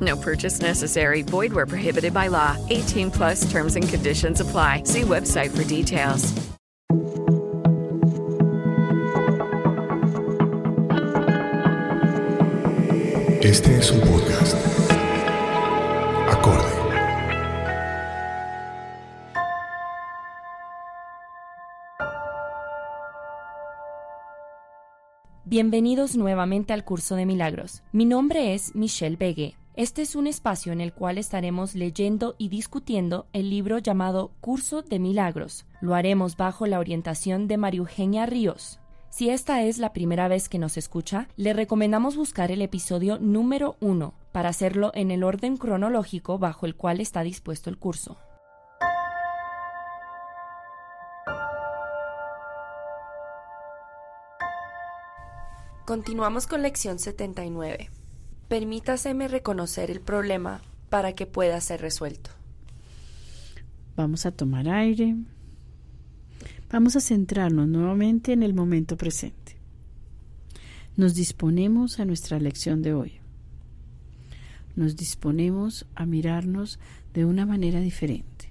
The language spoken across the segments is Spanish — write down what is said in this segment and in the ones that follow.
No purchase necessary. Void where prohibited by law. 18 plus terms and conditions apply. See website for details. Este es un podcast. Acorde. Bienvenidos nuevamente al curso de milagros. Mi nombre es Michelle Begue. Este es un espacio en el cual estaremos leyendo y discutiendo el libro llamado Curso de Milagros. Lo haremos bajo la orientación de María Eugenia Ríos. Si esta es la primera vez que nos escucha, le recomendamos buscar el episodio número 1 para hacerlo en el orden cronológico bajo el cual está dispuesto el curso. Continuamos con lección 79. Permítaseme reconocer el problema para que pueda ser resuelto. Vamos a tomar aire. Vamos a centrarnos nuevamente en el momento presente. Nos disponemos a nuestra lección de hoy. Nos disponemos a mirarnos de una manera diferente.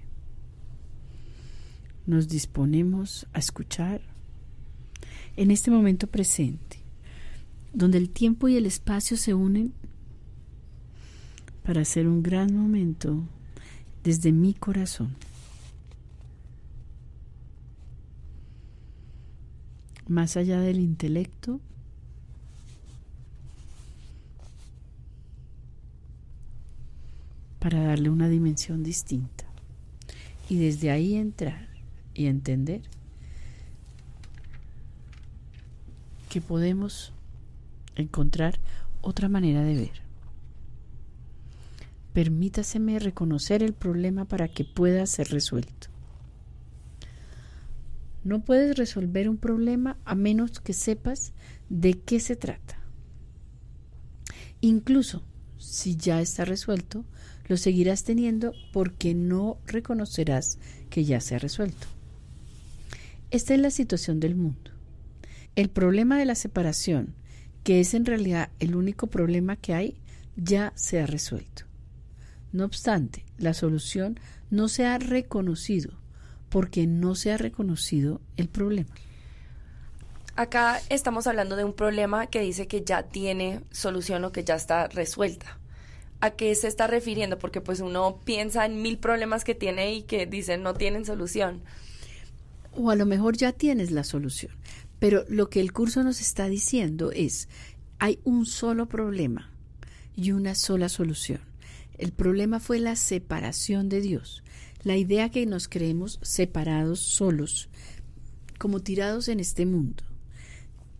Nos disponemos a escuchar en este momento presente, donde el tiempo y el espacio se unen para hacer un gran momento desde mi corazón. más allá del intelecto, para darle una dimensión distinta. Y desde ahí entrar y entender que podemos encontrar otra manera de ver. Permítaseme reconocer el problema para que pueda ser resuelto. No puedes resolver un problema a menos que sepas de qué se trata. Incluso si ya está resuelto, lo seguirás teniendo porque no reconocerás que ya se ha resuelto. Esta es la situación del mundo. El problema de la separación, que es en realidad el único problema que hay, ya se ha resuelto. No obstante, la solución no se ha reconocido porque no se ha reconocido el problema. Acá estamos hablando de un problema que dice que ya tiene solución o que ya está resuelta. ¿A qué se está refiriendo? Porque pues uno piensa en mil problemas que tiene y que dicen no tienen solución. O a lo mejor ya tienes la solución. Pero lo que el curso nos está diciendo es, hay un solo problema y una sola solución. El problema fue la separación de Dios la idea que nos creemos separados, solos, como tirados en este mundo.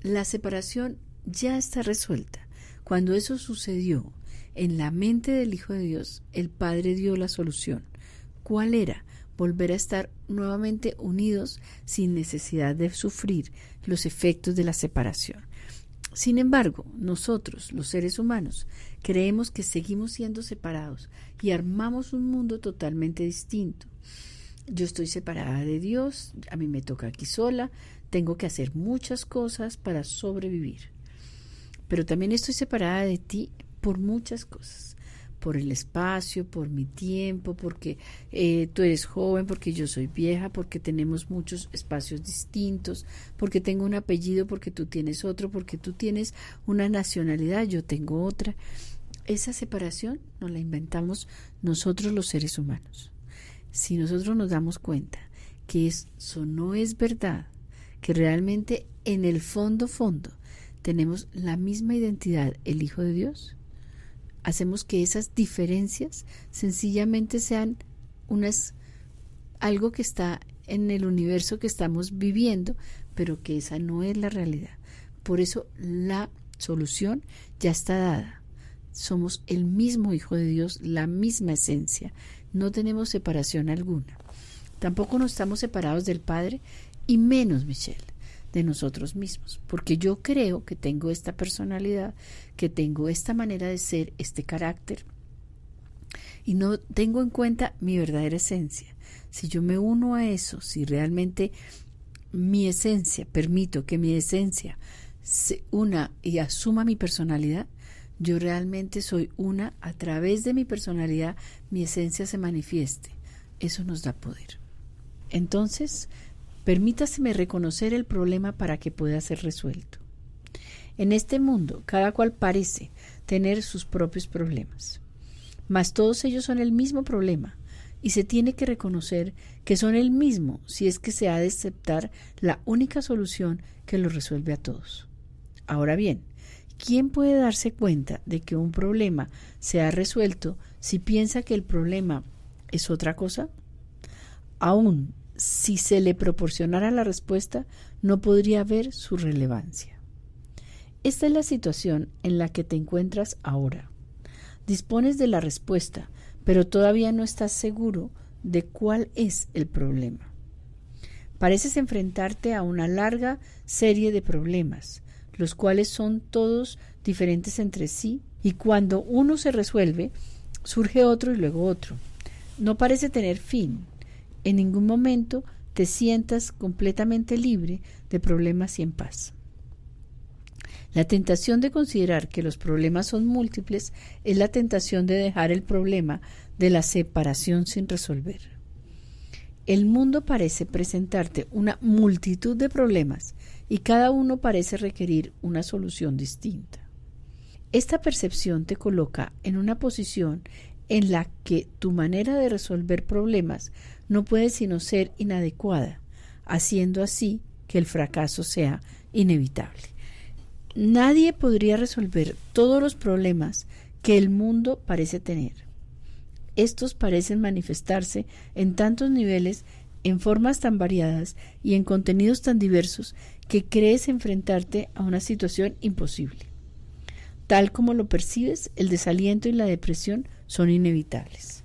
La separación ya está resuelta. Cuando eso sucedió en la mente del Hijo de Dios, el Padre dio la solución. ¿Cuál era? Volver a estar nuevamente unidos sin necesidad de sufrir los efectos de la separación. Sin embargo, nosotros, los seres humanos, creemos que seguimos siendo separados y armamos un mundo totalmente distinto. Yo estoy separada de Dios, a mí me toca aquí sola, tengo que hacer muchas cosas para sobrevivir. Pero también estoy separada de ti por muchas cosas por el espacio, por mi tiempo, porque eh, tú eres joven, porque yo soy vieja, porque tenemos muchos espacios distintos, porque tengo un apellido, porque tú tienes otro, porque tú tienes una nacionalidad, yo tengo otra. Esa separación nos la inventamos nosotros los seres humanos. Si nosotros nos damos cuenta que eso no es verdad, que realmente en el fondo, fondo, tenemos la misma identidad, el Hijo de Dios, hacemos que esas diferencias sencillamente sean unas algo que está en el universo que estamos viviendo, pero que esa no es la realidad. Por eso la solución ya está dada. Somos el mismo Hijo de Dios, la misma esencia. No tenemos separación alguna. Tampoco nos estamos separados del Padre y menos, Michelle, de nosotros mismos, porque yo creo que tengo esta personalidad, que tengo esta manera de ser, este carácter, y no tengo en cuenta mi verdadera esencia. Si yo me uno a eso, si realmente mi esencia, permito que mi esencia se una y asuma mi personalidad, yo realmente soy una, a través de mi personalidad, mi esencia se manifieste. Eso nos da poder. Entonces, permítaseme reconocer el problema para que pueda ser resuelto. En este mundo, cada cual parece tener sus propios problemas, mas todos ellos son el mismo problema, y se tiene que reconocer que son el mismo si es que se ha de aceptar la única solución que lo resuelve a todos. Ahora bien, ¿quién puede darse cuenta de que un problema se ha resuelto si piensa que el problema es otra cosa? Aún si se le proporcionara la respuesta, no podría ver su relevancia. Esta es la situación en la que te encuentras ahora. Dispones de la respuesta, pero todavía no estás seguro de cuál es el problema. Pareces enfrentarte a una larga serie de problemas, los cuales son todos diferentes entre sí, y cuando uno se resuelve, surge otro y luego otro. No parece tener fin. En ningún momento te sientas completamente libre de problemas y en paz. La tentación de considerar que los problemas son múltiples es la tentación de dejar el problema de la separación sin resolver. El mundo parece presentarte una multitud de problemas y cada uno parece requerir una solución distinta. Esta percepción te coloca en una posición en la que tu manera de resolver problemas no puede sino ser inadecuada, haciendo así que el fracaso sea inevitable. Nadie podría resolver todos los problemas que el mundo parece tener. Estos parecen manifestarse en tantos niveles, en formas tan variadas y en contenidos tan diversos que crees enfrentarte a una situación imposible. Tal como lo percibes, el desaliento y la depresión son inevitables.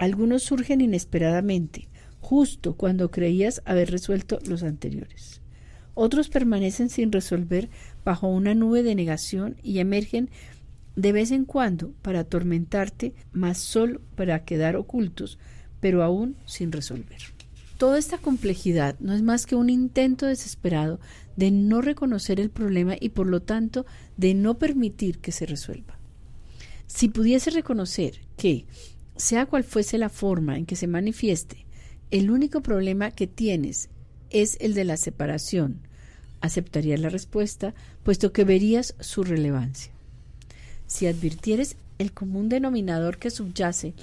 Algunos surgen inesperadamente, justo cuando creías haber resuelto los anteriores. Otros permanecen sin resolver bajo una nube de negación y emergen de vez en cuando para atormentarte, más solo para quedar ocultos, pero aún sin resolver. Toda esta complejidad no es más que un intento desesperado de no reconocer el problema y por lo tanto de no permitir que se resuelva. Si pudiese reconocer que, sea cual fuese la forma en que se manifieste, el único problema que tienes es el de la separación, aceptarías la respuesta, puesto que verías su relevancia. Si advirtieres el común denominador que subyace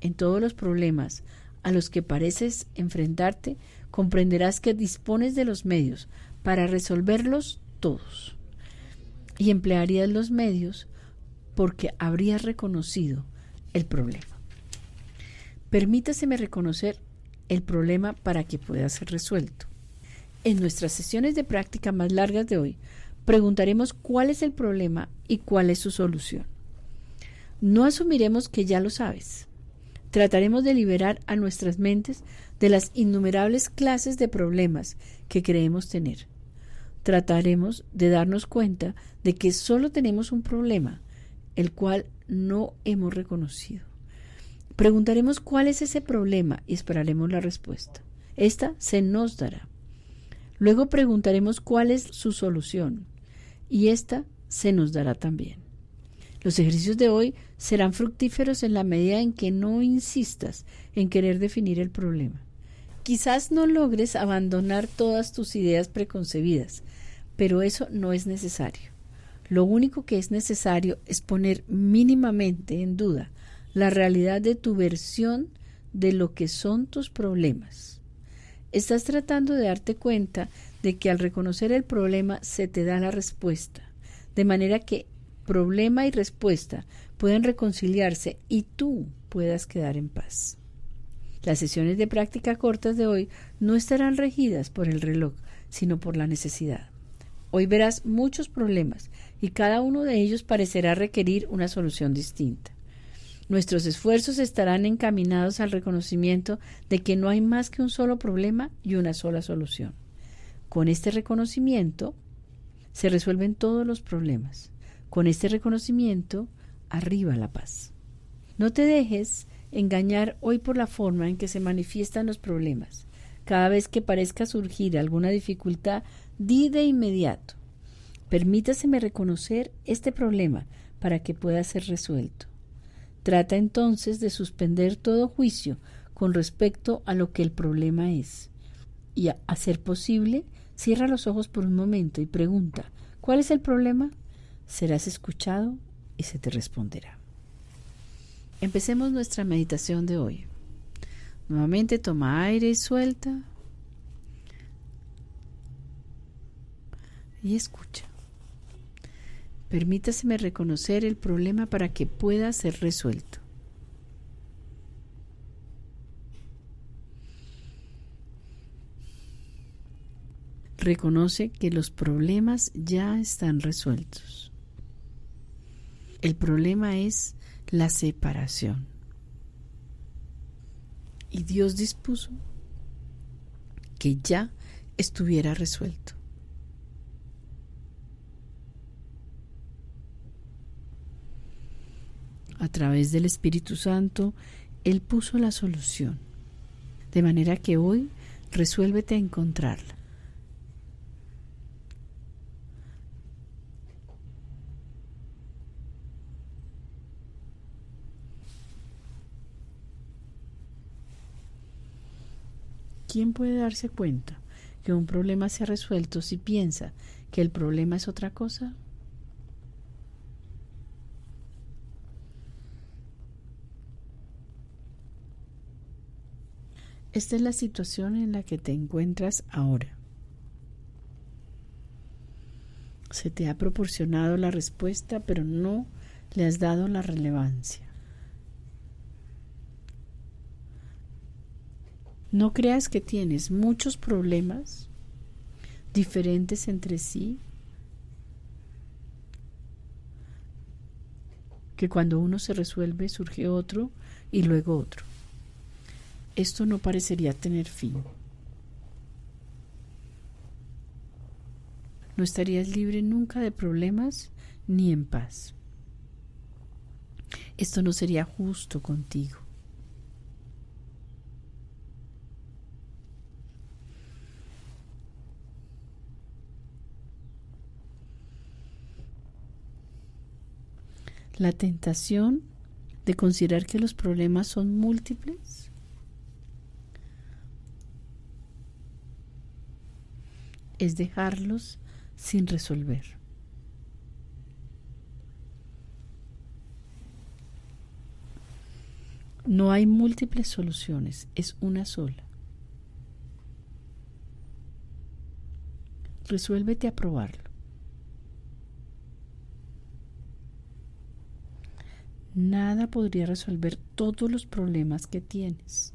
en todos los problemas a los que pareces enfrentarte, comprenderás que dispones de los medios para resolverlos todos. Y emplearías los medios porque habrías reconocido el problema. Permítaseme reconocer el problema para que pueda ser resuelto. En nuestras sesiones de práctica más largas de hoy, preguntaremos cuál es el problema y cuál es su solución. No asumiremos que ya lo sabes. Trataremos de liberar a nuestras mentes de las innumerables clases de problemas que creemos tener. Trataremos de darnos cuenta de que solo tenemos un problema, el cual no hemos reconocido. Preguntaremos cuál es ese problema y esperaremos la respuesta. Esta se nos dará. Luego preguntaremos cuál es su solución y esta se nos dará también. Los ejercicios de hoy serán fructíferos en la medida en que no insistas en querer definir el problema. Quizás no logres abandonar todas tus ideas preconcebidas, pero eso no es necesario. Lo único que es necesario es poner mínimamente en duda la realidad de tu versión de lo que son tus problemas. Estás tratando de darte cuenta de que al reconocer el problema se te da la respuesta, de manera que problema y respuesta pueden reconciliarse y tú puedas quedar en paz. Las sesiones de práctica cortas de hoy no estarán regidas por el reloj, sino por la necesidad. Hoy verás muchos problemas y cada uno de ellos parecerá requerir una solución distinta. Nuestros esfuerzos estarán encaminados al reconocimiento de que no hay más que un solo problema y una sola solución. Con este reconocimiento se resuelven todos los problemas. Con este reconocimiento arriba la paz. No te dejes engañar hoy por la forma en que se manifiestan los problemas. Cada vez que parezca surgir alguna dificultad, di de inmediato. Permítaseme reconocer este problema para que pueda ser resuelto. Trata entonces de suspender todo juicio con respecto a lo que el problema es. Y a, ser posible, cierra los ojos por un momento y pregunta ¿Cuál es el problema? Serás escuchado y se te responderá. Empecemos nuestra meditación de hoy. Nuevamente toma aire y suelta. Y escucha. Permítaseme reconocer el problema para que pueda ser resuelto. Reconoce que los problemas ya están resueltos. El problema es la separación. Y Dios dispuso que ya estuviera resuelto. A través del Espíritu Santo, Él puso la solución. De manera que hoy resuélvete a encontrarla. ¿Quién puede darse cuenta que un problema se ha resuelto si piensa que el problema es otra cosa? Esta es la situación en la que te encuentras ahora. Se te ha proporcionado la respuesta, pero no le has dado la relevancia. No creas que tienes muchos problemas diferentes entre sí, que cuando uno se resuelve surge otro y luego otro esto no parecería tener fin. No estarías libre nunca de problemas ni en paz. Esto no sería justo contigo. La tentación de considerar que los problemas son múltiples es dejarlos sin resolver. No hay múltiples soluciones, es una sola. Resuélvete a probarlo. Nada podría resolver todos los problemas que tienes.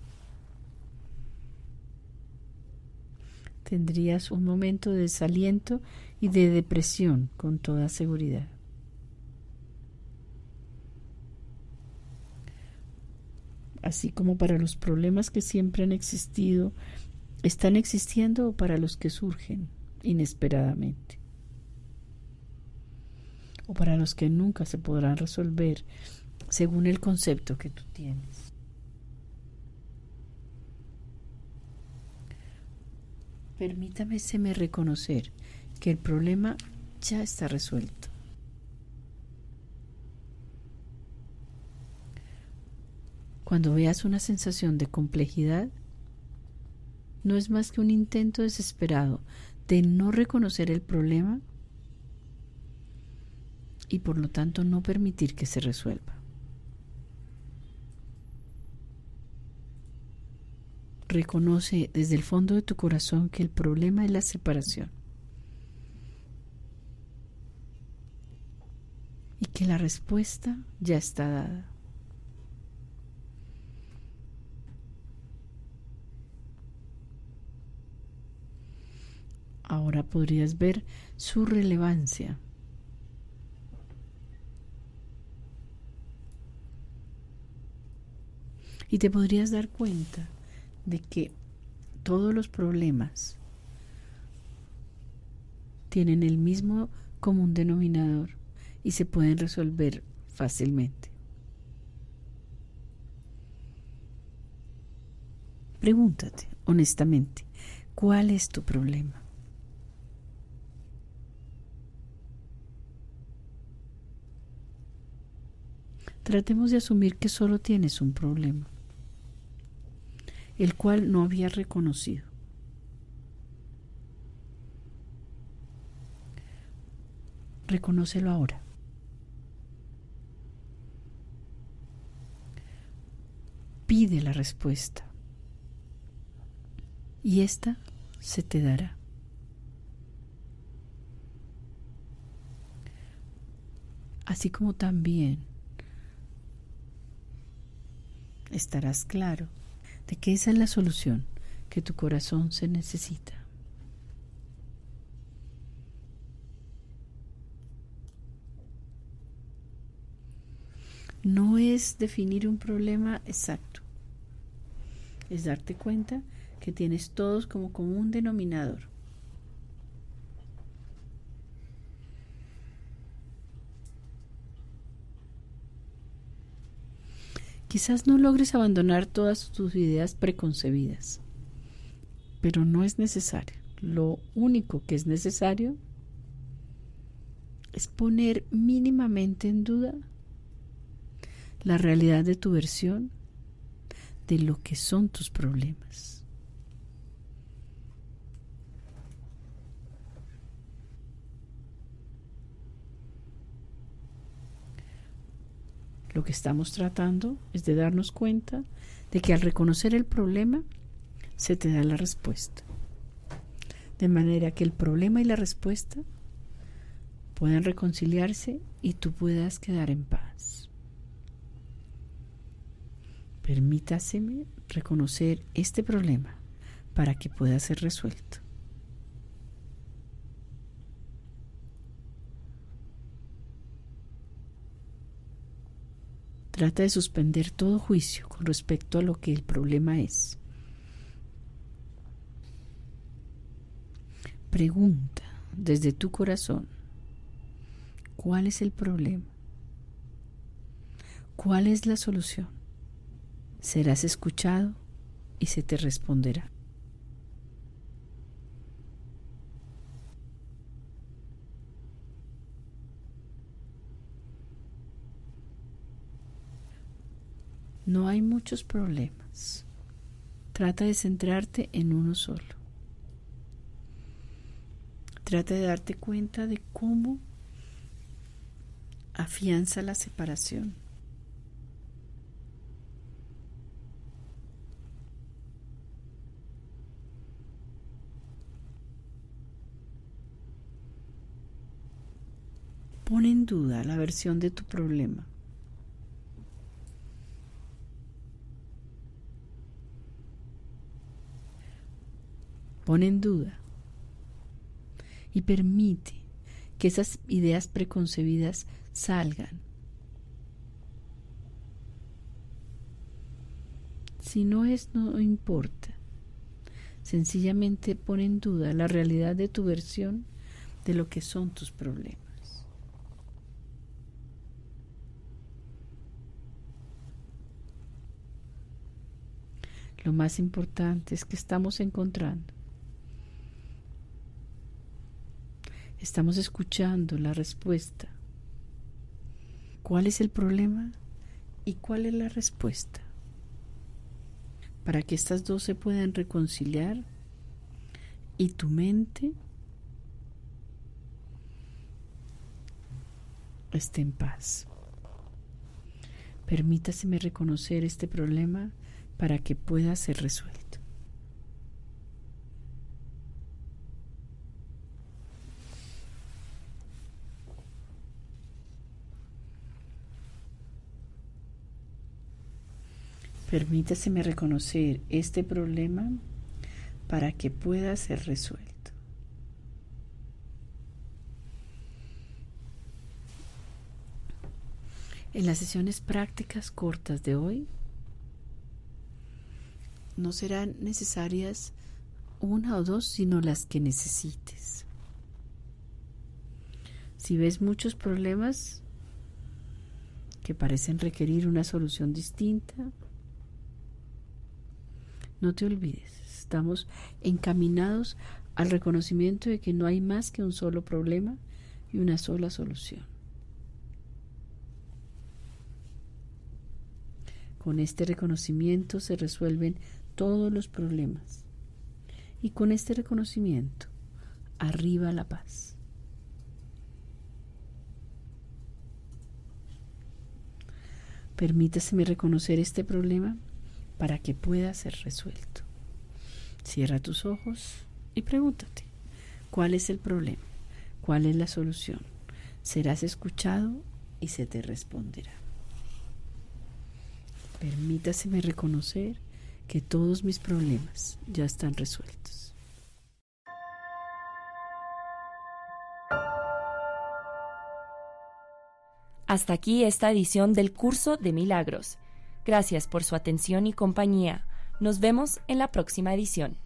Tendrías un momento de desaliento y de depresión con toda seguridad. Así como para los problemas que siempre han existido, están existiendo o para los que surgen inesperadamente, o para los que nunca se podrán resolver según el concepto que tú tienes. Permítame me reconocer que el problema ya está resuelto. Cuando veas una sensación de complejidad, no es más que un intento desesperado de no reconocer el problema y por lo tanto no permitir que se resuelva. Reconoce desde el fondo de tu corazón que el problema es la separación y que la respuesta ya está dada. Ahora podrías ver su relevancia. Y te podrías dar cuenta de que todos los problemas tienen el mismo común denominador y se pueden resolver fácilmente. Pregúntate honestamente, ¿cuál es tu problema? Tratemos de asumir que solo tienes un problema, el cual no habías reconocido. Reconócelo ahora. Pide la respuesta y esta se te dará. Así como también estarás claro de que esa es la solución que tu corazón se necesita. No es definir un problema exacto, es darte cuenta que tienes todos como común denominador. Quizás no logres abandonar todas tus ideas preconcebidas, pero no es necesario. Lo único que es necesario es poner mínimamente en duda la realidad de tu versión de lo que son tus problemas. Lo que estamos tratando es de darnos cuenta de que al reconocer el problema se te da la respuesta. De manera que el problema y la respuesta puedan reconciliarse y tú puedas quedar en paz. Permítaseme reconocer este problema para que pueda ser resuelto. Trata de suspender todo juicio con respecto a lo que el problema es. Pregunta desde tu corazón, ¿cuál es el problema? ¿Cuál es la solución? Serás escuchado y se te responderá. No hay muchos problemas. Trata de centrarte en uno solo. Trata de darte cuenta de cómo afianza la separación. Pone en duda la versión de tu problema. Pone en duda y permite que esas ideas preconcebidas salgan. Si no es, no importa. Sencillamente pone en duda la realidad de tu versión de lo que son tus problemas. Lo más importante es que estamos encontrando Estamos escuchando la respuesta. ¿Cuál es el problema y cuál es la respuesta? Para que estas dos se puedan reconciliar y tu mente esté en paz. Permítaseme reconocer este problema para que pueda ser resuelto. Permítaseme reconocer este problema para que pueda ser resuelto. En las sesiones prácticas cortas de hoy, no serán necesarias una o dos, sino las que necesites. Si ves muchos problemas que parecen requerir una solución distinta, no te olvides, estamos encaminados al reconocimiento de que no hay más que un solo problema y una sola solución. Con este reconocimiento se resuelven todos los problemas. Y con este reconocimiento, arriba la paz. Permítaseme reconocer este problema para que pueda ser resuelto. Cierra tus ojos y pregúntate, ¿cuál es el problema? ¿Cuál es la solución? Serás escuchado y se te responderá. Permítaseme reconocer que todos mis problemas ya están resueltos. Hasta aquí esta edición del curso de milagros. Gracias por su atención y compañía. Nos vemos en la próxima edición.